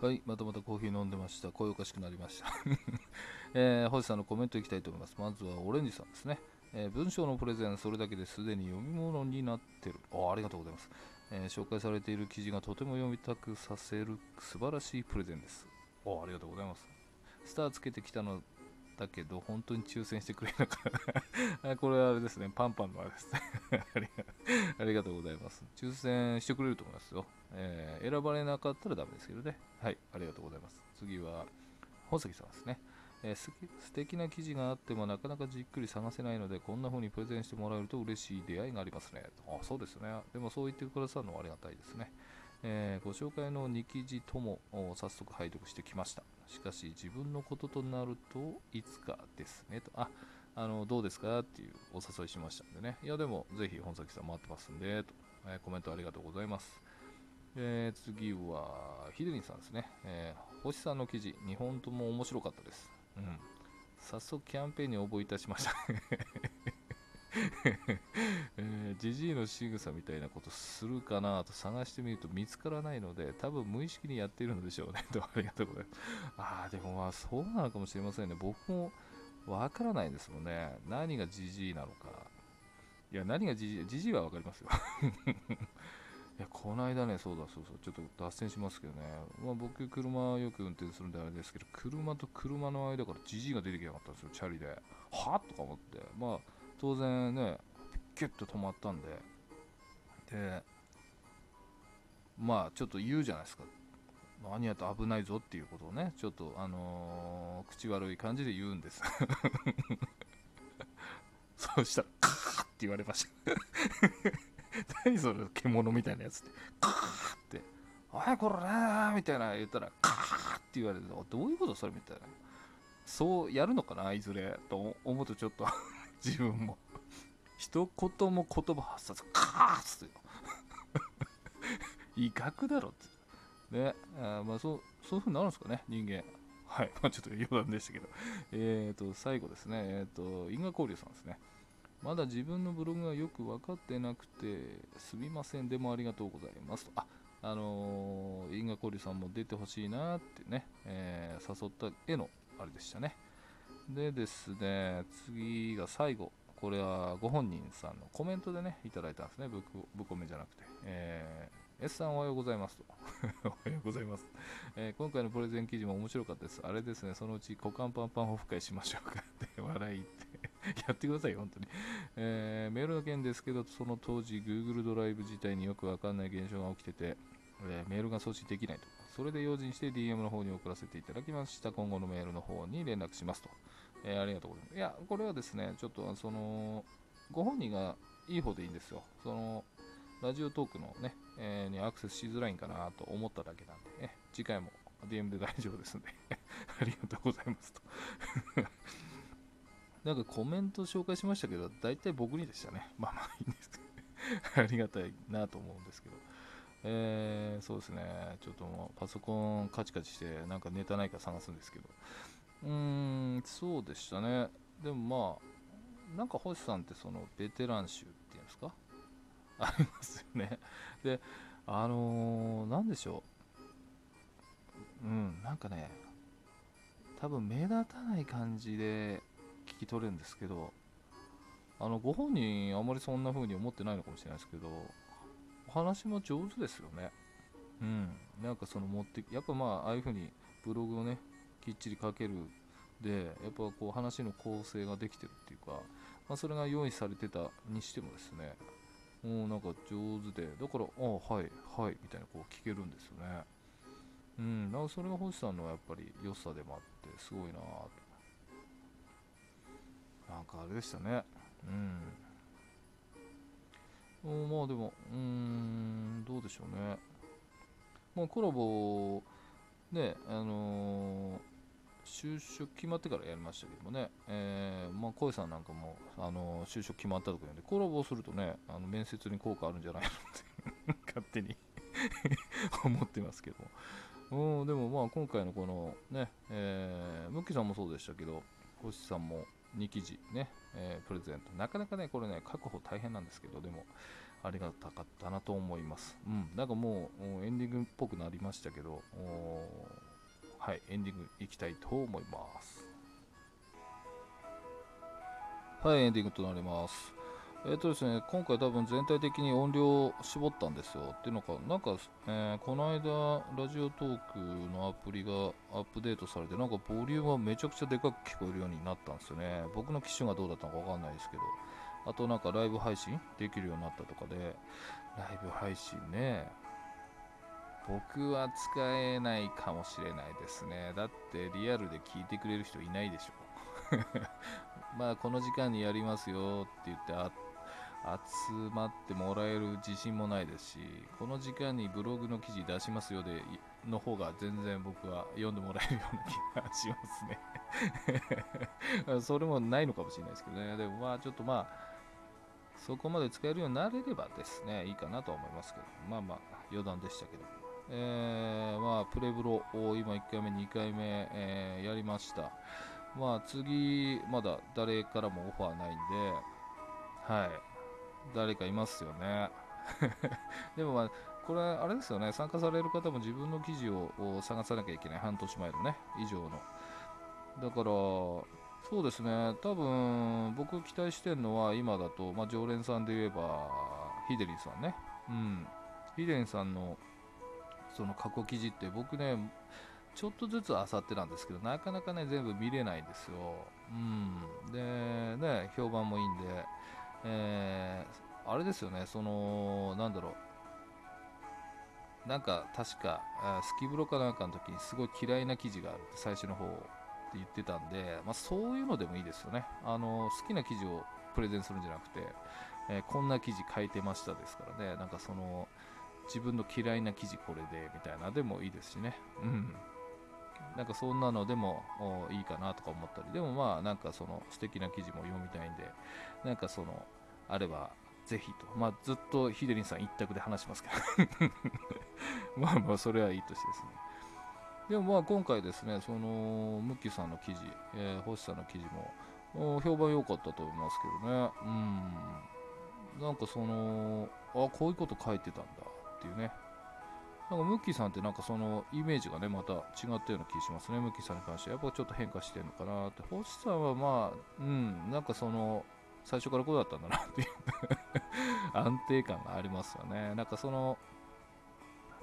はい、またまたコーヒー飲んでました。声おかしくなりました。えー、星さんのコメントいきたいと思います。まずはオレンジさんですね。えー文章のプレゼン、それだけですでに読み物になってる。あありがとうございます、えー紹介されている記事がとても読みたくさせる素晴らしいプレゼンです。あありがとうございます。スターつけてきたのだけど、本当に抽選してくれるのかなあ これはあれですね、パンパンのあれですね ありが。とうございます。抽選してくれると思いますよ。えー選ばれなかったらダメですけどね。はい、ありがとうございます。次は、本崎さんですね。えーす素敵な記事があってもなかなかじっくり探せないのでこんな風にプレゼンしてもらえると嬉しい出会いがありますねあそうですねでもそう言ってくださるのはありがたいですね、えーご紹介の2記事とも早速拝読してきましたしかし自分のこととなるといつかですねとああのどうですか？っていうお誘いしましたんでねいやでもぜひ本崎さん待ってますんでと、えーコメントありがとうございますえー次は、ヒデリンさんですね。えー星さんの記事、2本とも面白かったです。うん。早速キャンペーンに応募いたしました。ジジイの仕草みたいなことするかなと探してみると見つからないので、多分無意識にやっているのでしょうね。と、ありがとうございます。ああ、でもまあそうなのかもしれませんね。僕もわからないですもんね。何がジジイなのか。いや、何がジジイ、ジジイはわかりますよ。いやこの間ね、そうだそうそう、ちょっと脱線しますけどね、まあ、僕、車よく運転するんであれですけど、車と車の間からじじいが出てきやがったんですよ、チャリで。はっとか思って、まあ、当然ね、キュッと止まったんで、で、まあ、ちょっと言うじゃないですか。何やと危ないぞっていうことをね、ちょっと、あのー口悪い感じで言うんです。そうしたら、カーって言われました。何それ獣みたいなやつってカーって「おいこれー」みたいな言ったらカーって言われてどういうことそれみたいなそうやるのかないずれと思うとちょっと自分も一言も言葉発さずカーっつってよ。威嚇だろって。ねあまあそうそういうふうになるんですかね人間。はい。まあちょっと余談でしたけど。えっ、と最後ですね。えっ、と因果交流さんですね。まだ自分のブログがよく分かってなくてすみません。でもありがとうございますと。ああのー、因果交流さんも出てほしいなってね、えー誘った絵のあれでしたね。でですね次が最後。これはご本人さんのコメントでねいただいたんですね。ぶこぶこめじゃなくて、えー S さんおはようございますと。おはようございます、えー今回のプレゼン記事も面白かったです。あれですね。そのうち股間パンパンオフ会しましょうか。って笑いって。やってくださいよ本当に。えーメールの件ですけど、その当時、Google ドライブ自体によくわかんない現象が起きてて、えメールが送信できないと。それで用心して DM の方に送らせていただきました。今後のメールの方に連絡しますと。えーありがとうございます。いや、これはですね、ちょっとその、ご本人がいい方でいいんですよ。その、ラジオトークのね、えーにアクセスしづらいんかなと思っただけなんで、ね、次回も DM で大丈夫ですんで、ありがとうございますと。なんかコメント紹介しましたけど、大体僕にでしたね。まあまあいいんですけど、ね ありがたいなと思うんですけど。えー、そうですね、ちょっともうパソコンカチカチして、なんかネタないか探すんですけど。うーん、そうでしたね。でもまあ、なんか星さんってそのベテラン集っていうんですか？ありますよね。で、あのー、でしょう。うん、なんかね、多分目立たない感じで聞き取れるんですけどあのご本人あまりそんな風に思ってないのかもしれないですけどお話も上手ですよねうんなんかその持ってやっぱまあああいう風にブログをねきっちり書けるでやっぱこう話の構成ができてるっていうか、まあ、それが用意されてたにしてもですねもうなんか上手でだからああはいはいみたいなこう聞けるんですよね。うん、なんかそれが星さんのやっぱり良さでもあってすごいなぁと。なんかあれでしたね。うん。まあでもうーんどうでしょうね。まあコラボねあのー就職決まってからやりましたけどもね、えー、まあ、小さんなんかも、あの就職決まったとか言うんで、コラボするとね、あの面接に効果あるんじゃないのって 勝手に 思ってますけども。うん、でもまあ今回のこのね、えー、ムッキーさんもそうでしたけど、星さんも2記事ね、えープレゼント。なかなかね、これね、確保大変なんですけど、でも、ありがたかったなと思います。うん、なんかもうエンディングっぽくなりましたけど、はい、エンディングいきたいと思います。はい、エンディングとなります。えっ、ー、とですね、今回多分全体的に音量を絞ったんですよ。っていうのか、なんか、えー、この間、ラジオトークのアプリがアップデートされて、なんかボリュームがめちゃくちゃでかく聞こえるようになったんですよね。僕の機種がどうだったのかわかんないですけど。あとなんかライブ配信できるようになったとかで、ライブ配信ね、僕は使えないかもしれないですね。だってリアルで聞いてくれる人いないでしょ。まあこの時間にやりますよって言って集まってもらえる自信もないですし、この時間にブログの記事出しますよでの方が全然僕は読んでもらえるような気がしますね それもないのかもしれないですけどね。でもまあちょっとまあ、そこまで使えるようになれればですね、いいかなと思いますけど、まあまあ余談でしたけど。えー、まあ、プレブロを今1回目、2回目、えー、やりました。まあ次、まだ誰からもオファーないんで、はい、誰かいますよね。でもまあ、これあれですよね、参加される方も自分の記事を探さなきゃいけない、半年前のね、以上の。だから、そうですね、多分僕期待してるのは今だと、まあ、常連さんで言えば、ヒデリンさんね。うん。ヒデリンさんのその過去記事って僕ね、ちょっとずつあさってなんですけど、なかなかね、全部見れないんですよ。うん。で、ね、評判もいいんで、えー、あれですよね、その、なんだろう、なんか確か、スキブロかなんかの時にすごい嫌いな記事があるって最初の方って言ってたんで、まあ、そういうのでもいいですよね。あの好きな記事をプレゼンするんじゃなくて、えー、こんな記事書いてましたですからね、なんかその自分の嫌いな記事これでみたいなでもいいですしね。うん。なんかそんなのでもいいかなとか思ったり、でもまあなんかその素敵な記事も読みたいんで、なんかその、あればぜひと、まあずっとヒデリンさん一択で話しますけど。まあまあそれはいいとしてですね。でもまあ今回ですね、そのムッキーさんの記事、えー、星さんの記事も評判良かったと思いますけどね、うん、なんかその、あこういうこと書いてたんだ。っていうね、なんかムッキーさんってなんかそのイメージがねまた違ったような気しますね。ムッキーさんに関しては。やっぱちょっと変化してるのかなって。星さんはまあうんなんかその最初からこうだったんだなっていう安定感がありますよね。なんかその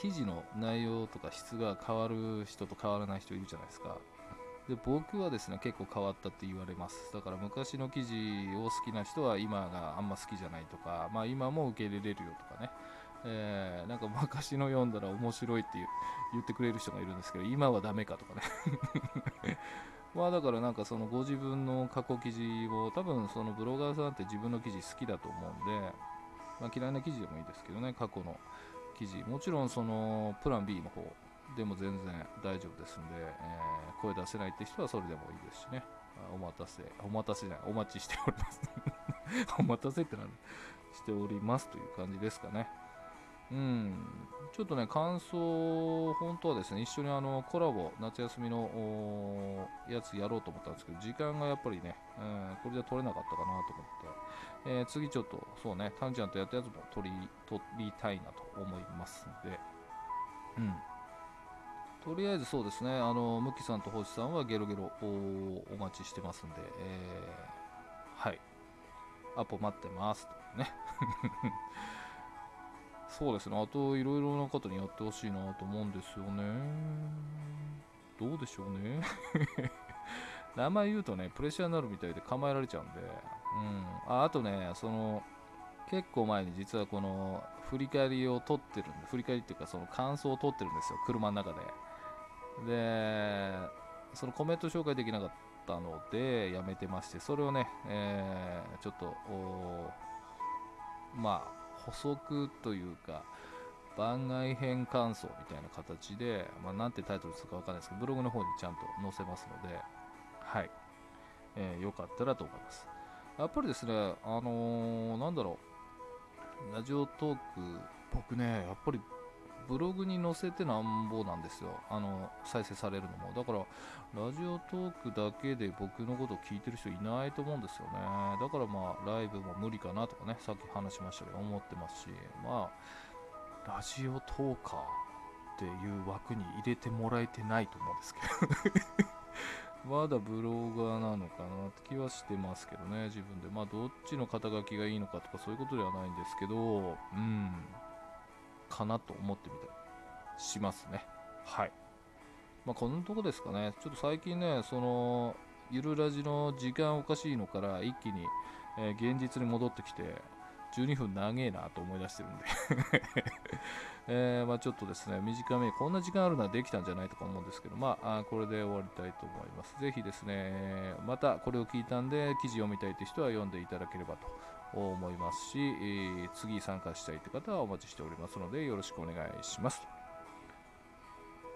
記事の内容とか質が変わる人と変わらない人いるじゃないですか。で僕はですね結構変わったって言われます。だから昔の記事を好きな人は今があんま好きじゃないとかまあ今も受け入れれるよとかね。えー、なんか昔の読んだら面白いって言ってくれる人がいるんですけど、今はダメかとかね まあだからなんかそのご自分の過去記事を多分そのブロガーさんって自分の記事好きだと思うんで、まあ、嫌いな記事でもいいですけどね、過去の記事。もちろんそのプラン B の方でも全然大丈夫ですんで、えー、声出せないって人はそれでもいいですしね。お待たせ、お待たせじゃない、お待ちしております お待たせってなるしておりますという感じですかね。うん、ちょっとね、感想、本当はですね、一緒にあのコラボ、夏休みのやつやろうと思ったんですけど、時間がやっぱりね、うん、これじゃ取れなかったかなと思って、えー、次ちょっと、そうね、タンちゃんとやったやつも取り取りたいなと思いますので、うん。とりあえずそうですね、あの、ムキさんと星さんはゲロゲロお待ちしてますんで、えー、はい。アポ待ってますとね。そうですね。あと、いろいろな方にやってほしいなと思うんですよね。どうでしょうね。名前言うとね、プレッシャーになるみたいで構えられちゃうんで。うん。ああとね、その、結構前に実はこの振り返りを撮ってるんで、振り返りっていうかその感想を撮ってるんですよ、車の中で。で、そのコメント紹介できなかったので、やめてまして、それをね、えー、ちょっと、まあ、補足というか番外編感想みたいな形で、まあ、なんてタイトルするかわかんないですけどブログの方にちゃんと載せますのではい、えー、よかったらと思います。やっぱりですねあのー、なんだろう。ラジオトーク僕ねやっぱりブログに載せてなんぼなんですよ。あの再生されるのも。だからラジオトークだけで僕のことを聞いてる人いないと思うんですよね。だからまあライブも無理かなとかねさっき話しましたけど思ってますし。まあラジオトーカーっていう枠に入れてもらえてないと思うんですけど まだブロガーなのかなって気はしてますけどね、自分で。まあ、どっちの肩書きがいいのかとかそういうことではないんですけど、うん、かなと思ってみたりしますね。はい。まあ、こんなとこですかね。ちょっと最近ね、その、ゆるラジの時間おかしいのから一気に、えー、現実に戻ってきて、12分長えなと思い出してるんで えー、まあ、ちょっとですね、短め、こんな時間あるならできたんじゃないとか思うんですけど、まあ、これで終わりたいと思います。ぜひですね、またこれを聞いたんで、記事読みたいという人は読んでいただければと思いますし、えー、次参加したいという方はお待ちしておりますので、よろしくお願いします。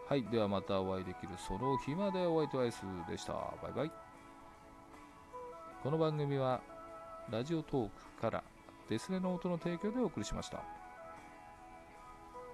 はい、ではまたお会いできるその日までお相手はアイスでした。バイバイ。この番組はラジオトークからデスレの音の提供でお送りしました。